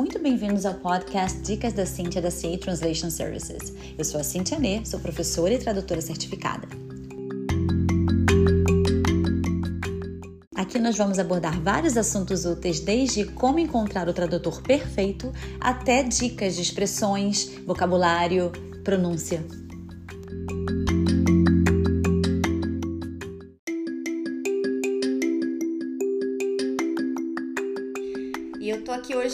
muito bem-vindos ao podcast Dicas da Cintia da CA Translation Services. Eu sou a Cintia Nê, sou professora e tradutora certificada. Aqui nós vamos abordar vários assuntos úteis, desde como encontrar o tradutor perfeito até dicas de expressões, vocabulário, pronúncia.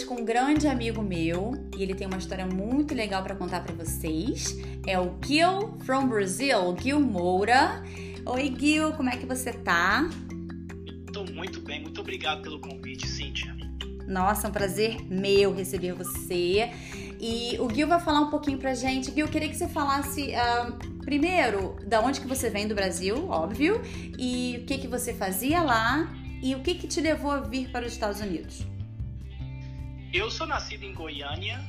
Com um grande amigo meu e ele tem uma história muito legal para contar para vocês. É o Gil from Brazil, Gil Moura. Oi, Gil, como é que você tá? Tô muito bem, muito obrigado pelo convite, Cíntia. Nossa, é um prazer meu receber você. E o Gil vai falar um pouquinho pra gente. Gil, eu queria que você falasse uh, primeiro da onde que você vem do Brasil, óbvio, e o que que você fazia lá e o que que te levou a vir para os Estados Unidos. Eu sou nascido em Goiânia,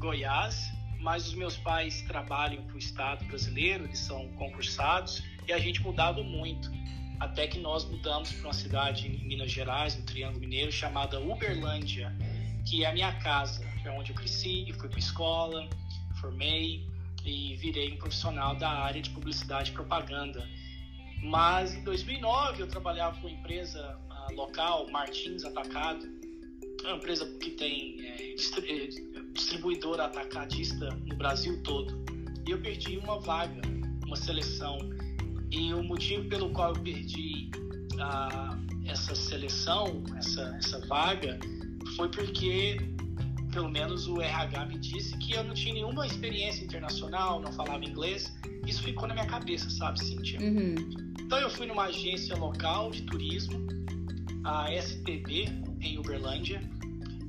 Goiás, mas os meus pais trabalham para o Estado brasileiro, eles são concursados e a gente mudava muito. Até que nós mudamos para uma cidade em Minas Gerais, no Triângulo Mineiro, chamada Uberlândia, que é a minha casa, é onde eu cresci, fui para escola, formei e virei um profissional da área de publicidade e propaganda. Mas em 2009 eu trabalhava com uma empresa uh, local, Martins Atacado, é uma empresa que tem é, é, distribuidora atacadista no Brasil todo. E eu perdi uma vaga, uma seleção. E o motivo pelo qual eu perdi a, essa seleção, essa, essa vaga, foi porque, pelo menos o RH me disse que eu não tinha nenhuma experiência internacional, não falava inglês. Isso ficou na minha cabeça, sabe, Cíntia? Uhum. Então eu fui numa agência local de turismo, a STB, em Uberlândia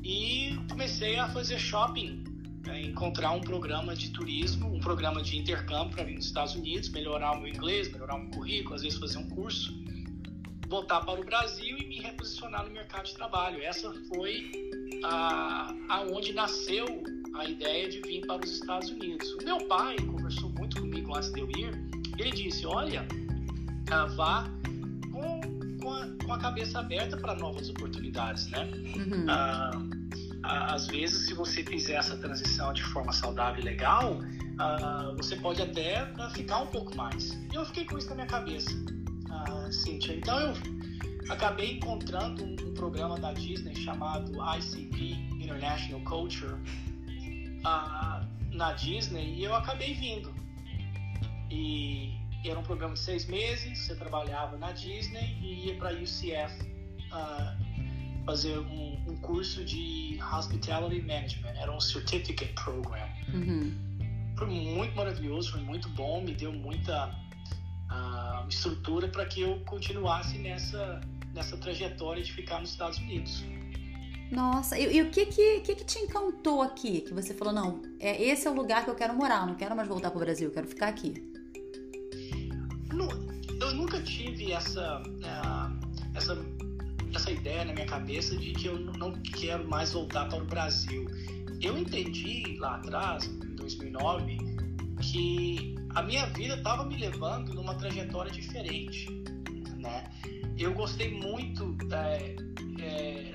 e comecei a fazer shopping, né, encontrar um programa de turismo, um programa de intercâmbio para vir nos Estados Unidos, melhorar o meu inglês, melhorar o meu currículo, às vezes fazer um curso, voltar para o Brasil e me reposicionar no mercado de trabalho. Essa foi a, aonde nasceu a ideia de vir para os Estados Unidos. O meu pai conversou muito comigo antes de eu ir. Ele disse: Olha, ah, vá com a, cabeça aberta para novas oportunidades, né? Uhum. Ah, às vezes, se você fizer essa transição de forma saudável e legal, ah, você pode até ah, ficar um pouco mais. E eu fiquei com isso na minha cabeça, ah, Cíntia. Então, eu acabei encontrando um, um programa da Disney chamado ICP, International Culture, ah, na Disney, e eu acabei vindo. E era um programa de seis meses, você trabalhava na Disney e ia para UCF uh, fazer um, um, curso de Hospitality Management, era um Certificate Program. Uhum. Foi muito maravilhoso, foi muito bom, me deu muita uh, estrutura para que eu continuasse nessa, nessa trajetória de ficar nos Estados Unidos. Nossa, e, e o que que, que que te encantou aqui? Que você falou, não, é, esse é o lugar que eu quero morar, eu não quero mais voltar para o Brasil, eu quero ficar aqui eu nunca tive essa, uh, essa, essa ideia na minha cabeça de que eu não quero mais voltar para o Brasil. Eu entendi lá atrás, em 2009, que a minha vida estava me levando numa trajetória diferente, né? Eu gostei muito é, é,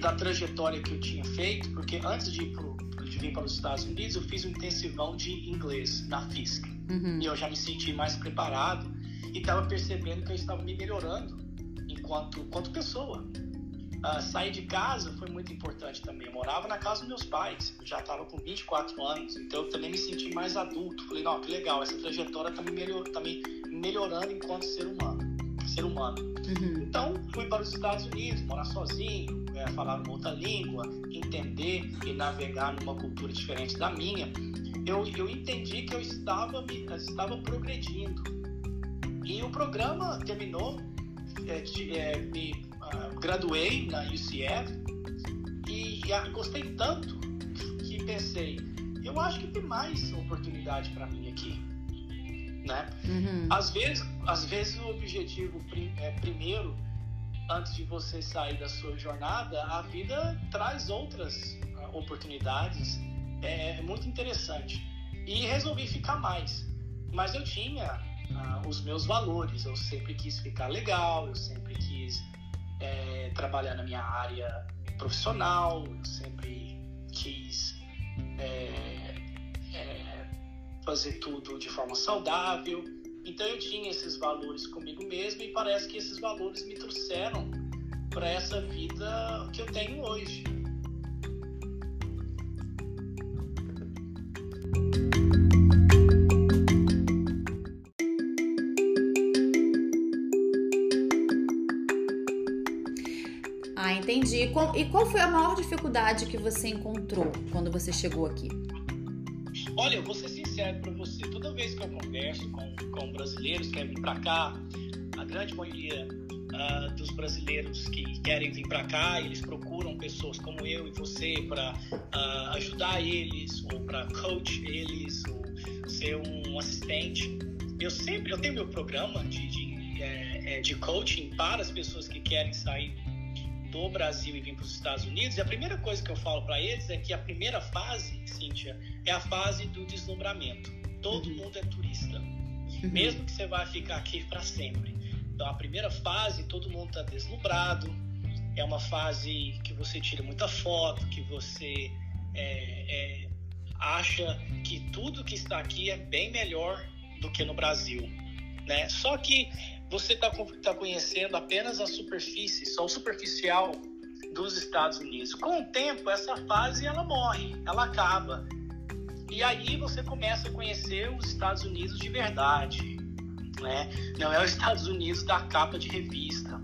da trajetória que eu tinha feito, porque antes de, pro, de vir para os Estados Unidos, eu fiz um intensivão de inglês na FISC. Uhum. E eu já me senti mais preparado e estava percebendo que eu estava me melhorando enquanto, enquanto pessoa. Uh, sair de casa foi muito importante também. Eu morava na casa dos meus pais, eu já estava com 24 anos, então eu também me senti mais adulto. Falei, não, que legal, essa trajetória está me, melhor, tá me melhorando enquanto ser humano. Ser humano. Uhum. Então, fui para os Estados Unidos, morar sozinho, é, falar uma outra língua, entender e navegar numa cultura diferente da minha. Eu, eu entendi que eu estava, estava progredindo e o programa terminou, é, de, é, me uh, graduei na UCF e, e gostei tanto que pensei, eu acho que tem mais oportunidade para mim aqui, né? Uhum. Às vezes, às vezes o objetivo prim, é, primeiro, antes de você sair da sua jornada, a vida traz outras uh, oportunidades, é, é muito interessante. E resolvi ficar mais, mas eu tinha uh, os meus valores. Eu sempre quis ficar legal, eu sempre quis é, trabalhar na minha área profissional, eu sempre quis é, é, fazer tudo de forma saudável. Então eu tinha esses valores comigo mesmo e parece que esses valores me trouxeram para essa vida que eu tenho hoje. E qual foi a maior dificuldade que você encontrou quando você chegou aqui? Olha, eu vou ser sincero para você. Toda vez que eu converso com, com brasileiros que querem vir para cá, a grande maioria uh, dos brasileiros que querem vir para cá, eles procuram pessoas como eu e você para uh, ah, ajudar eles ou para coach eles ou ser um assistente. Eu sempre eu tenho meu programa de, de, é, de coaching para as pessoas que querem sair do Brasil e vir para os Estados Unidos, e a primeira coisa que eu falo para eles é que a primeira fase, Cíntia, é a fase do deslumbramento. Todo uhum. mundo é turista, uhum. mesmo que você vai ficar aqui para sempre. Então, a primeira fase, todo mundo está deslumbrado, é uma fase que você tira muita foto, que você é, é, acha que tudo que está aqui é bem melhor do que no Brasil. Né? Só que você está tá conhecendo apenas a superfície, só o superficial dos Estados Unidos. Com o tempo, essa fase ela morre, ela acaba. E aí você começa a conhecer os Estados Unidos de verdade. Né? Não é os Estados Unidos da capa de revista.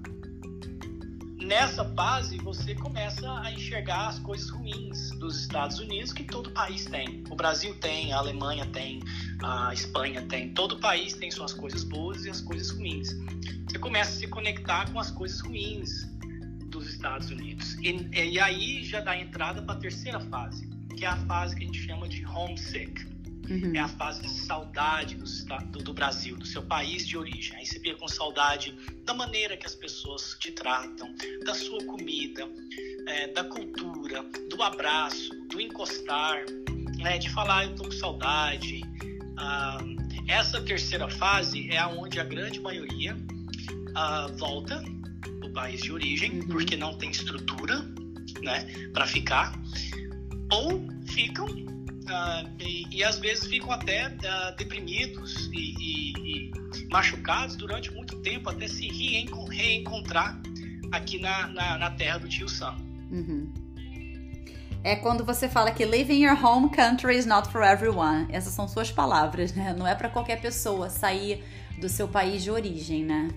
Nessa fase, você começa a enxergar as coisas ruins dos Estados Unidos que todo país tem. O Brasil tem, a Alemanha tem, a Espanha tem. Todo país tem suas coisas boas e as coisas ruins. Você começa a se conectar com as coisas ruins dos Estados Unidos. E, e aí já dá entrada para a terceira fase, que é a fase que a gente chama de homesick. Uhum. É a fase de saudade do, do, Brasil, do seu país de origem. Aí você fica com saudade da maneira que as pessoas te tratam, da sua comida, é, da cultura, do abraço, do encostar, né, de falar eu tô com saudade, ah, essa terceira fase é onde a grande maioria ah, volta do país de origem, uhum. porque não tem estrutura né, para ficar, ou ficam ah, e, e, às vezes ficam até deprimidos e, e, e, machucados durante muito tempo até se reencontrar aqui na, na, na terra do tio Sam. Uhum é quando você fala que living your home country is not for everyone. Essas são suas palavras, né? Não é para qualquer pessoa sair do seu país de origem, né?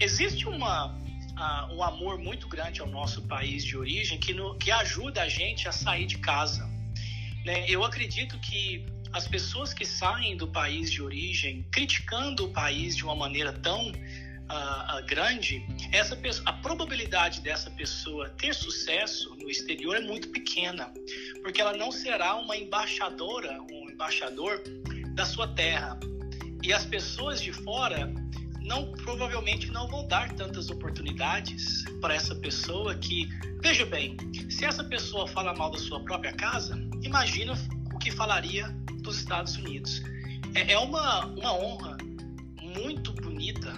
Existe uma, uh, um amor muito grande ao nosso país de origem que, no, que ajuda a gente a sair de casa. Né? Eu acredito que as pessoas que saem do país de origem criticando o país de uma maneira tão uh, grande, essa pessoa, a probabilidade dessa pessoa ter sucesso no exterior é muito pequena, porque ela não será uma embaixadora, um embaixador da sua terra. E as pessoas de fora não provavelmente não vão dar tantas oportunidades para essa pessoa que, veja bem, se essa pessoa fala mal da sua própria casa, imagina o que falaria dos Estados Unidos. É, é uma, uma honra muito bonita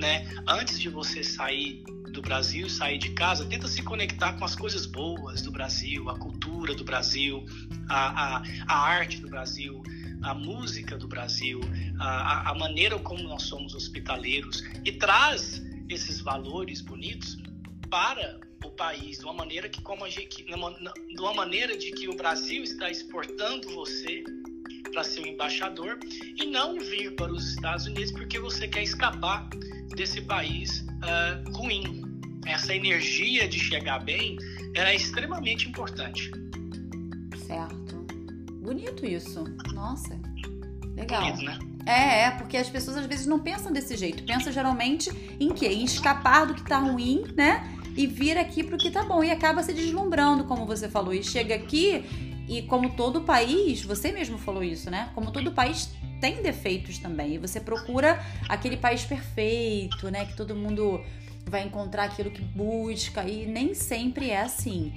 né? Antes de você sair do Brasil, sair de casa, tenta se conectar com as coisas boas do Brasil, a cultura do Brasil, a, a, a arte do Brasil, a música do Brasil, a, a maneira como nós somos hospitaleiros e traz esses valores bonitos para o país de uma maneira que como a gente, de uma maneira de que o Brasil está exportando você para ser um embaixador e não vir para os Estados Unidos porque você quer escapar desse país uh, ruim. Essa energia de chegar bem era extremamente importante. Certo. Bonito isso. Nossa. Legal. Bonito, né? É, é, porque as pessoas às vezes não pensam desse jeito. Pensam geralmente em quê? Em escapar do que tá ruim, né? E vir aqui pro que tá bom. E acaba se deslumbrando, como você falou. E chega aqui e como todo país, você mesmo falou isso, né? Como todo país tem defeitos também. E você procura aquele país perfeito, né? Que todo mundo vai encontrar aquilo que busca. E nem sempre é assim.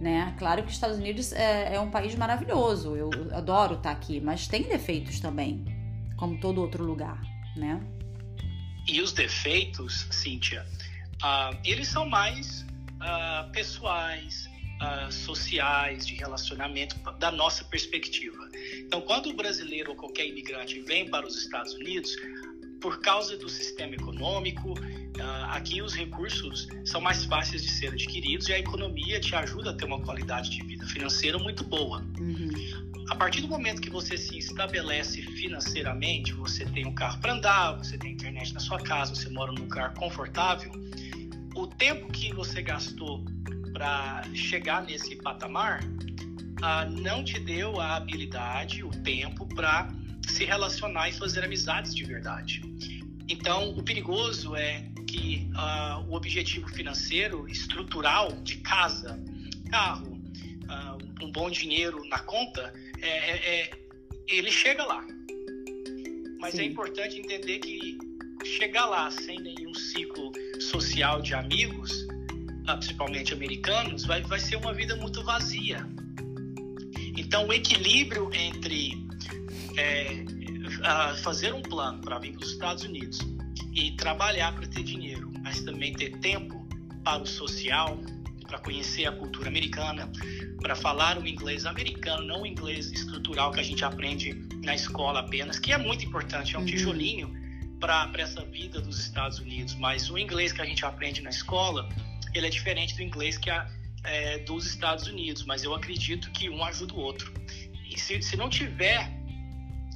Né? Claro que os Estados Unidos é, é um país maravilhoso, eu adoro estar aqui, mas tem defeitos também, como todo outro lugar, né? E os defeitos, Cíntia, uh, eles são mais uh, pessoais, uh, sociais, de relacionamento, da nossa perspectiva. Então, quando o brasileiro ou qualquer imigrante vem para os Estados Unidos, por causa do sistema econômico, uh, aqui os recursos são mais fáceis de ser adquiridos e a economia te ajuda a ter uma qualidade de vida financeira muito boa. Uhum. A partir do momento que você se estabelece financeiramente, você tem um carro para andar, você tem internet na sua casa, você mora num lugar confortável, o tempo que você gastou para chegar nesse patamar uh, não te deu a habilidade, o tempo para se relacionar e fazer amizades de verdade. Então, o perigoso é que uh, o objetivo financeiro, estrutural, de casa, carro, uh, um bom dinheiro na conta, é, é, é ele chega lá. Mas é Sim. é importante entender que chegar lá sem nenhum ciclo social de amigos, ah, principalmente americanos, vai, vai ser uma vida muito vazia. Então, o equilíbrio entre é, fazer um plano para vir para os Estados Unidos e trabalhar para ter dinheiro, mas também ter tempo para o social, para conhecer a cultura americana, para falar o inglês americano, não o inglês estrutural que a gente aprende na escola apenas, que é muito importante, é um uhum. tijolinho para essa vida dos Estados Unidos. Mas o inglês que a gente aprende na escola, ele é diferente do inglês que é, é dos Estados Unidos. Mas eu acredito que um ajuda o outro. E se, se não tiver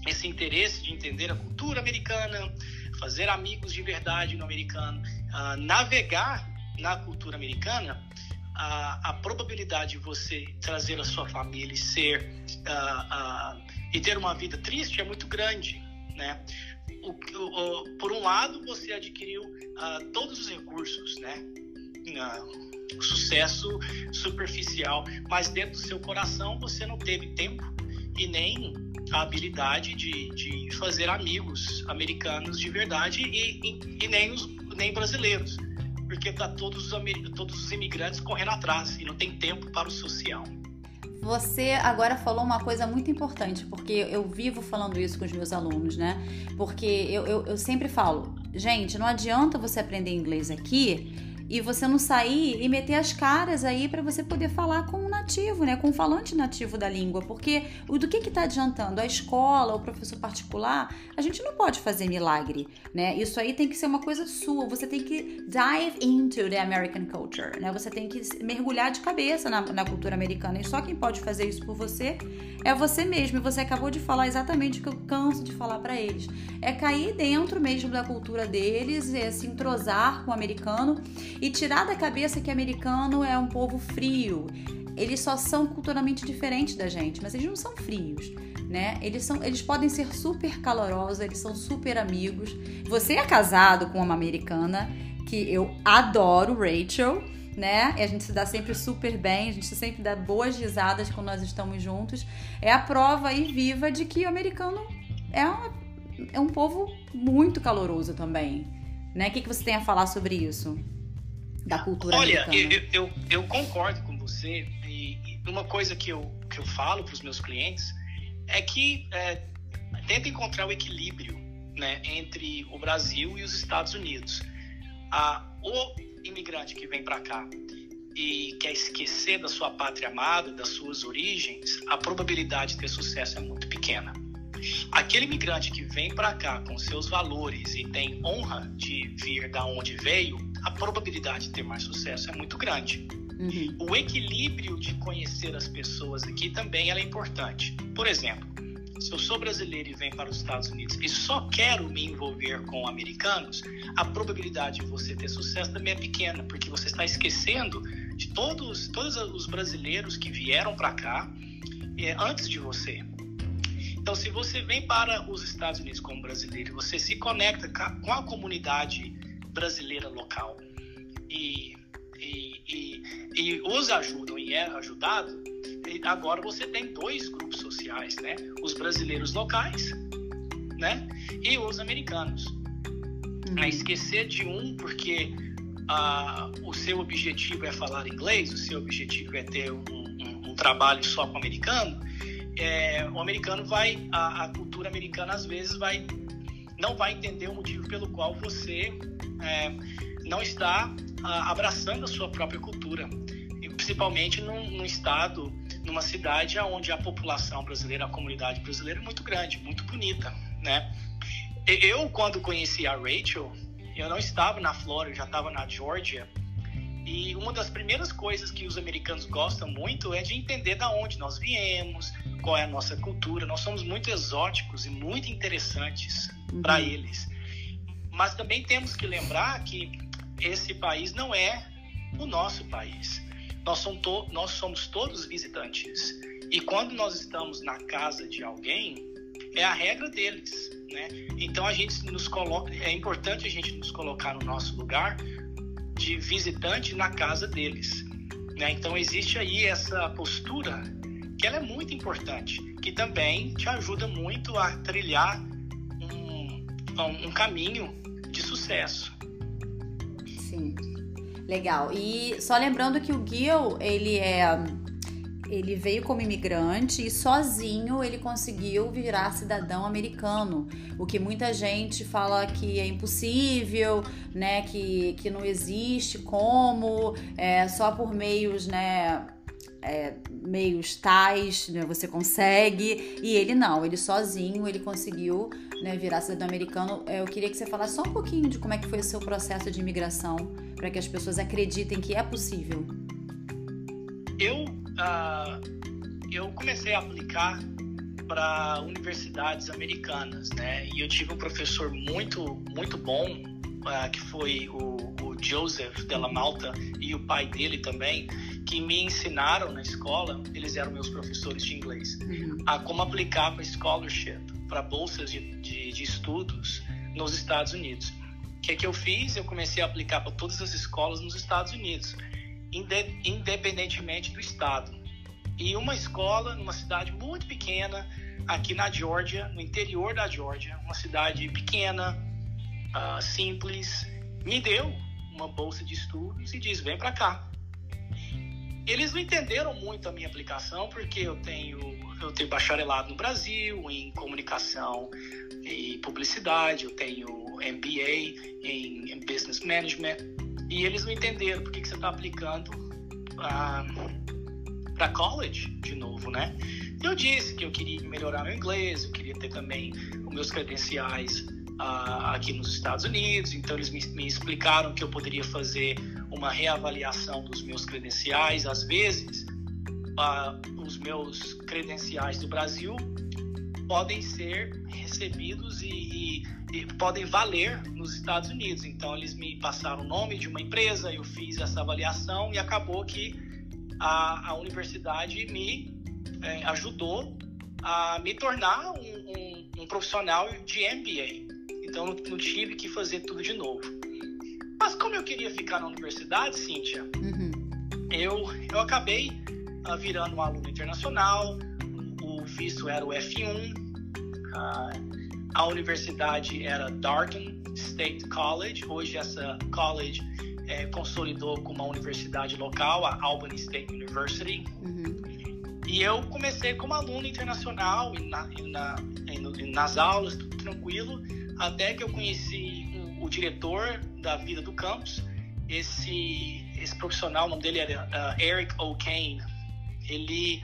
esse interesse de entender a cultura americana, fazer amigos de verdade no americano, uh, navegar na cultura americana, a, a, probabilidade de você trazer a sua família e ser e ter uma vida triste é muito grande, né? O, o, por um lado, você adquiriu todos os recursos, né? sucesso superficial, mas dentro do seu coração você não teve tempo e nem a habilidade de, de fazer amigos americanos de verdade e, e, e nem, os, nem brasileiros, porque tá todos os, todos os imigrantes correndo atrás e não tem tempo para o social. Você agora falou uma coisa muito importante, porque eu vivo falando isso com os meus alunos, né? Porque eu, eu, eu sempre falo, gente, não adianta você aprender inglês aqui e você não sair e meter as caras aí para você poder falar com um nativo, né, com um falante nativo da língua, porque o do que que tá adiantando a escola, o professor particular, a gente não pode fazer milagre, né? Isso aí tem que ser uma coisa sua, você tem que dive into the American culture, né? Você tem que mergulhar de cabeça na, na cultura americana e só quem pode fazer isso por você é você mesmo. E você acabou de falar exatamente o que eu canso de falar para eles. É cair dentro mesmo da cultura deles, é se entrosar com o americano e tirar da cabeça que americano é um povo frio. Eles só são culturalmente diferentes da gente, mas eles não são frios. Né? Eles, são, eles podem ser super calorosos, eles são super amigos. Você é casado com uma americana que eu adoro, Rachel, né? E a gente se dá sempre super bem, a gente sempre dá boas risadas quando nós estamos juntos. É a prova aí viva de que o americano é, uma, é um povo muito caloroso também. Né? O que, que você tem a falar sobre isso? Da cultura Olha, americana? Eu, eu, eu concordo com você e, e, uma coisa que eu, que eu falo para os meus clientes é que é, tenta encontrar o equilíbrio né, entre o Brasil e os Estados Unidos. Ah, o imigrante que vem para cá e quer esquecer da sua pátria amada, das suas origens, a probabilidade de ter sucesso é muito pequena. Aquele imigrante que vem para cá com seus valores e tem honra de vir da onde veio, a probabilidade de ter mais sucesso é muito grande. Uhum. O equilíbrio de conhecer as pessoas aqui também é importante. Por exemplo, se eu sou brasileiro e venho para os Estados Unidos e só quero me envolver com americanos, a probabilidade de você ter sucesso também é pequena, porque você está esquecendo de todos, todos os brasileiros que vieram para cá é, antes de você. Então, se você vem para os Estados Unidos como brasileiro, você se conecta com a comunidade brasileira local e, e, e, e os ajudam e é ajudado, agora você tem dois grupos sociais, né? Os brasileiros locais, né? E os americanos. Uhum. A esquecer de um porque ah, o seu objetivo é falar inglês, o seu objetivo é ter um, um, um trabalho só com o americano, é, o americano vai, a, a, cultura americana às vezes vai, não vai entender o motivo pelo qual você é, não está a, abraçando a sua própria cultura. principalmente num, num estado, numa cidade onde a população brasileira, a comunidade brasileira é muito grande, muito bonita, né? Eu, quando conheci a Rachel, eu não estava na Flórida, eu já estava na Georgia. E uma das primeiras coisas que os americanos gostam muito é de entender da onde nós viemos, qual é a nossa cultura. Nós somos muito exóticos e muito interessantes uhum. para eles. Mas também temos que lembrar que esse país não é o nosso país. Nós somos, to nós somos todos visitantes. E quando nós estamos na casa de alguém, é a regra deles. Né? Então a gente nos coloca, é importante a gente nos colocar no nosso lugar de visitante na casa deles. Né? Então existe aí essa postura que ela é muito importante, que também te ajuda muito a trilhar um, um caminho de sucesso. Sim, legal. E só lembrando que o Gil, ele é ele veio como imigrante e sozinho ele conseguiu virar cidadão americano, o que muita gente fala que é impossível, né, que, que não existe como, é, só por meios, né, é, meios tais, né, você consegue, e ele não, ele sozinho, ele conseguiu né, virar cidadão americano. É, eu queria que você falasse só um pouquinho de como é que foi o seu processo de imigração, para que as pessoas acreditem que é possível. Eu uh, eu comecei a aplicar para universidades americanas, né? E eu tive um professor muito, muito bom, uh, que foi o, o Joseph Della Malta e o pai dele também, que me ensinaram na escola, eles eram meus professores de inglês, uhum. a como aplicar para scholarship, para bolsas de, de, de, estudos nos Estados Unidos. O que, é que eu fiz? Eu comecei a aplicar para todas as escolas nos Estados Unidos independentemente do estado. E uma escola numa cidade muito pequena, aqui na Georgia, no interior da Georgia, uma cidade pequena, uh, simples, me deu uma bolsa de estudos e diz: vem para cá. Eles não entenderam muito a minha aplicação porque eu tenho eu tenho bacharelado no Brasil em comunicação e publicidade, eu tenho MBA em Business Management e eles não entenderam por que, que você está aplicando para college de novo, né? Eu disse que eu queria melhorar meu inglês, eu queria ter também os meus credenciais ah, aqui nos Estados Unidos, então eles me, me explicaram que eu poderia fazer uma reavaliação dos meus credenciais. Às vezes, os meus credenciais do Brasil podem ser recebidos e, e, e, podem valer nos Estados Unidos. Então eles me passaram o nome de uma empresa, eu fiz essa avaliação e acabou que a, a universidade me é, ajudou a me tornar um, um, um, profissional de MBA. Então não, tive que fazer tudo de novo. Mas como eu queria ficar na universidade, Cíntia, uhum. eu, eu acabei uh, virando um aluno internacional, o visto era o F1, a universidade era Darton State College, hoje essa college é, consolidou com uma universidade local, a Albany State University. Uhum. E eu comecei como aluno internacional, e na, e na, e nas aulas, tudo tranquilo, até que eu conheci diretor da vida do campus. Esse, esse profissional, o nome dele era uh, Eric O'Kane. Ele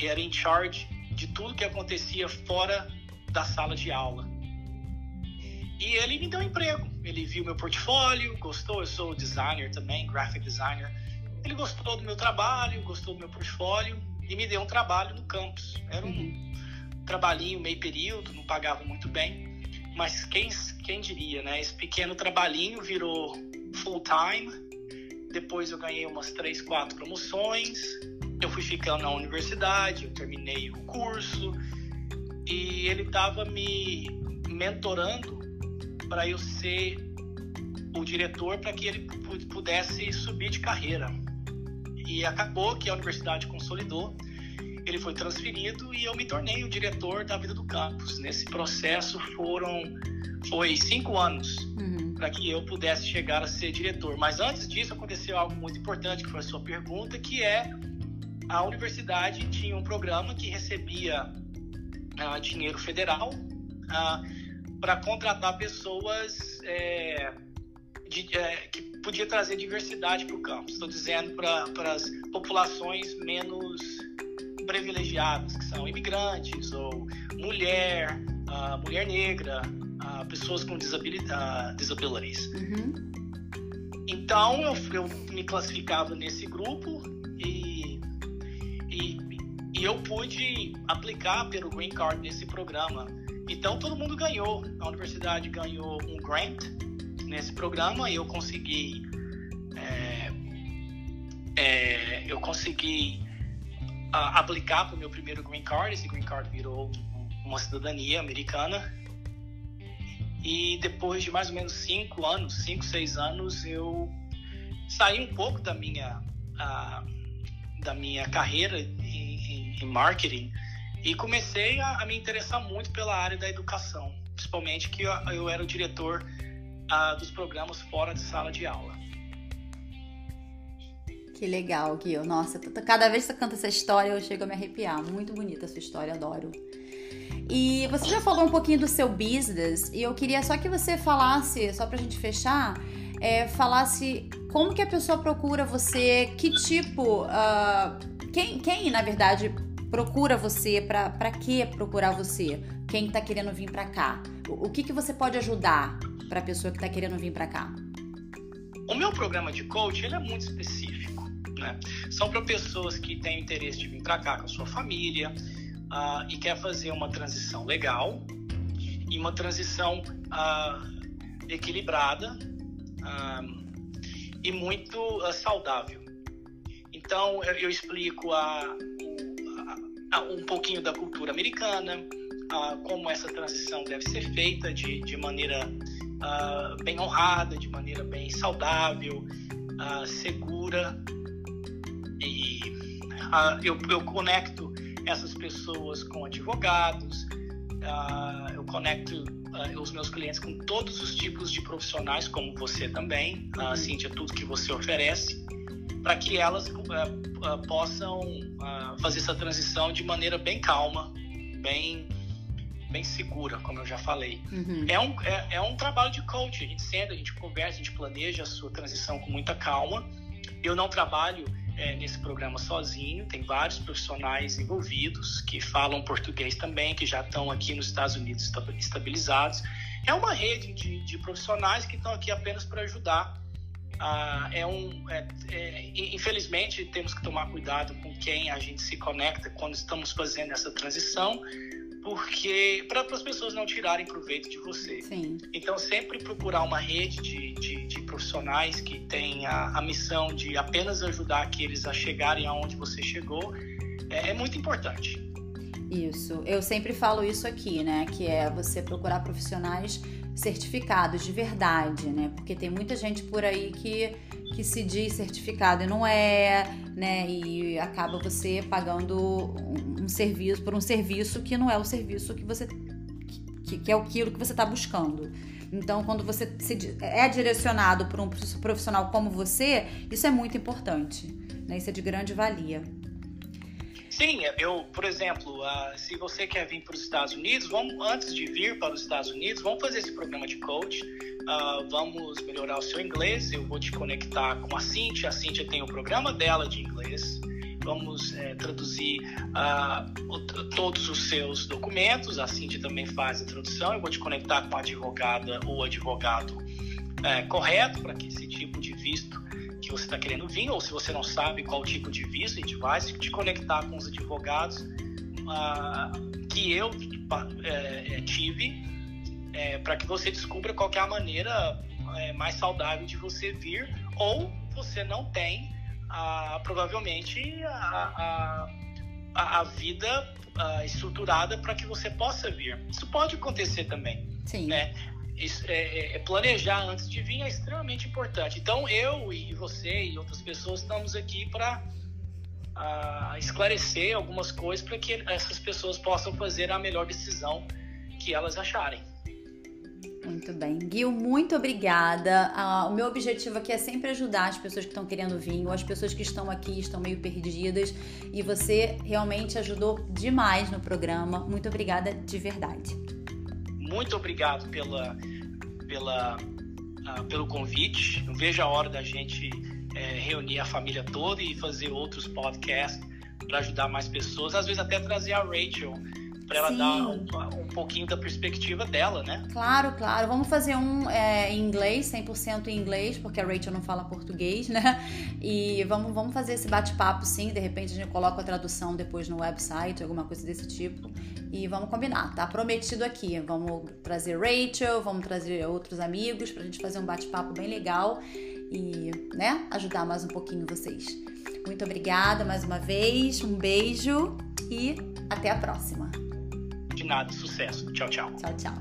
era em charge de tudo que acontecia fora da sala de aula. E ele me deu um emprego. Ele viu meu portfólio, gostou. Eu sou designer também, graphic designer. Ele gostou do meu trabalho, gostou do meu portfólio e me deu um trabalho no campus. Era um uhum. trabalhinho meio período, não pagava muito bem, mas quem, quem diria, né? Esse pequeno trabalhinho virou full time. Depois eu ganhei umas três, quatro promoções. Eu fui ficando na universidade, eu terminei o curso, e ele estava me mentorando para eu ser o diretor para que ele pudesse subir de carreira. E acabou que a universidade consolidou, ele foi transferido e eu me tornei o diretor da vida do campus. Nesse processo foram foi cinco anos uhum. para que eu pudesse chegar a ser diretor. Mas antes disso aconteceu algo muito importante que foi a sua pergunta, que é a universidade tinha um programa que recebia uh, dinheiro federal uh, para contratar pessoas é, de, é, que podia trazer diversidade para o campo. Estou dizendo para as populações menos privilegiadas, que são imigrantes ou mulher, uh, mulher negra, uh, pessoas com disabilidade, disabilities. Uhum. Então eu, eu, me classificava nesse grupo e, e, e eu pude aplicar pelo Green Card nesse programa. Então todo mundo ganhou. A universidade ganhou um grant nesse programa e eu consegui é, é, eu consegui aplicar para o meu primeiro green card. Esse green card virou uma cidadania americana. E depois de mais ou menos cinco anos, cinco, seis anos, eu saí um pouco da minha uh, da minha carreira em, em, marketing e comecei a, a, me interessar muito pela área da educação, principalmente que eu, eu era o diretor uh, dos programas fora de sala de aula. Que legal, Gui. Nossa, cada vez que você canta essa história, eu chego a me arrepiar. Muito bonita a sua história, adoro. E você já falou um pouquinho do seu business e eu queria só que você falasse, só pra gente fechar, é, falasse como que a pessoa procura você, que tipo, uh, quem, quem na verdade procura você, pra, pra que procurar você? Quem tá querendo vir pra cá? O, o que que você pode ajudar pra pessoa que tá querendo vir pra cá? O meu programa de coach, ele é muito específico né? São para pessoas que têm interesse de vir para cá com a sua família uh, e quer fazer uma transição legal e uma transição uh, equilibrada uh, e muito saudável. Então eu, eu explico a, a, um pouquinho da cultura americana, como essa transição deve ser feita de, de maneira bem honrada, de maneira bem saudável, segura e uh, eu, eu conecto essas pessoas com advogados, uh, eu conecto uh, os meus clientes com todos os tipos de profissionais, como você também, uh, Cíntia, tudo que você oferece, para que elas possam fazer essa transição de maneira bem calma, bem bem segura, como eu já falei. Uhum. É, um, é, é, um trabalho de coach, a gente senta, a gente conversa, a gente planeja a sua transição com muita calma. Eu não trabalho é, nesse programa sozinho, tem vários profissionais envolvidos que falam português também, que já estão aqui nos Estados Unidos estabilizados. É uma rede de, de profissionais que estão aqui apenas para ajudar. Ah, é um, é, é, infelizmente, temos que tomar cuidado com quem a gente se conecta quando estamos fazendo essa transição, porque para as pessoas não tirarem proveito de você. Sim. Então, sempre procurar uma rede de, de, de profissionais que tem a, a, missão de apenas ajudar aqueles a chegarem aonde você chegou é, é muito importante. Isso, eu sempre falo isso aqui, né? Que é você procurar profissionais certificados de verdade, né? Porque tem muita gente por aí que, que se diz certificado e não é, né? E acaba você pagando um, serviço por um serviço que não é o serviço que você que, que é aquilo que você está buscando. Então, quando você se, é direcionado por um profissional como você, isso é muito importante. Né? Isso é de grande valia. Sim, eu, por exemplo, uh, se você quer vir para os Estados Unidos, vamos, antes de vir para os Estados Unidos, vamos fazer esse programa de coach. Uh, vamos melhorar o seu inglês. Eu vou te conectar com a Cintia. A Cintia tem o programa dela de inglês. Vamos é, traduzir uh, todos os seus documentos. A Cintia também faz a tradução. Eu vou te conectar com a advogada ou advogado é, correto para que esse tipo de visto que você está querendo vir, ou se você não sabe qual tipo de visto, a gente vai te conectar com os advogados uh, que eu é, é, tive, é, para que você descubra qual é a maneira é, mais saudável de você vir, ou você não tem, uh, provavelmente, a, a, a vida uh, estruturada para que você possa vir. Isso pode acontecer também. Sim. Né? É, é, é, planejar antes de vir é extremamente importante. Então, eu e você e outras pessoas estamos aqui para esclarecer algumas coisas para que essas pessoas possam fazer a melhor decisão que elas acharem. Muito bem. Gil, muito obrigada. Uh, o meu objetivo aqui é sempre ajudar as pessoas que estão querendo vir ou as pessoas que estão aqui estão meio perdidas. E você realmente ajudou demais no programa. Muito obrigada de verdade muito obrigado pela, pela uh, pelo convite. Não vejo a hora da gente é, reunir a família toda e fazer outros podcasts para ajudar mais pessoas. Às vezes até trazer a Rachel para ela Sim. dar um, um, pouquinho da perspectiva dela, né? Claro, claro. Vamos fazer um é, em inglês, 100% em inglês, porque a Rachel não fala português, né? E vamos, vamos fazer esse bate-papo, sim. De repente a gente coloca a tradução depois no website, alguma coisa desse tipo. E vamos combinar, tá? Prometido aqui. Vamos trazer Rachel, vamos trazer outros amigos pra gente fazer um bate-papo bem legal e, né, ajudar mais um pouquinho vocês. Muito obrigada mais uma vez, um beijo e até a próxima. De nada, sucesso. Tchau, tchau. Tchau, tchau.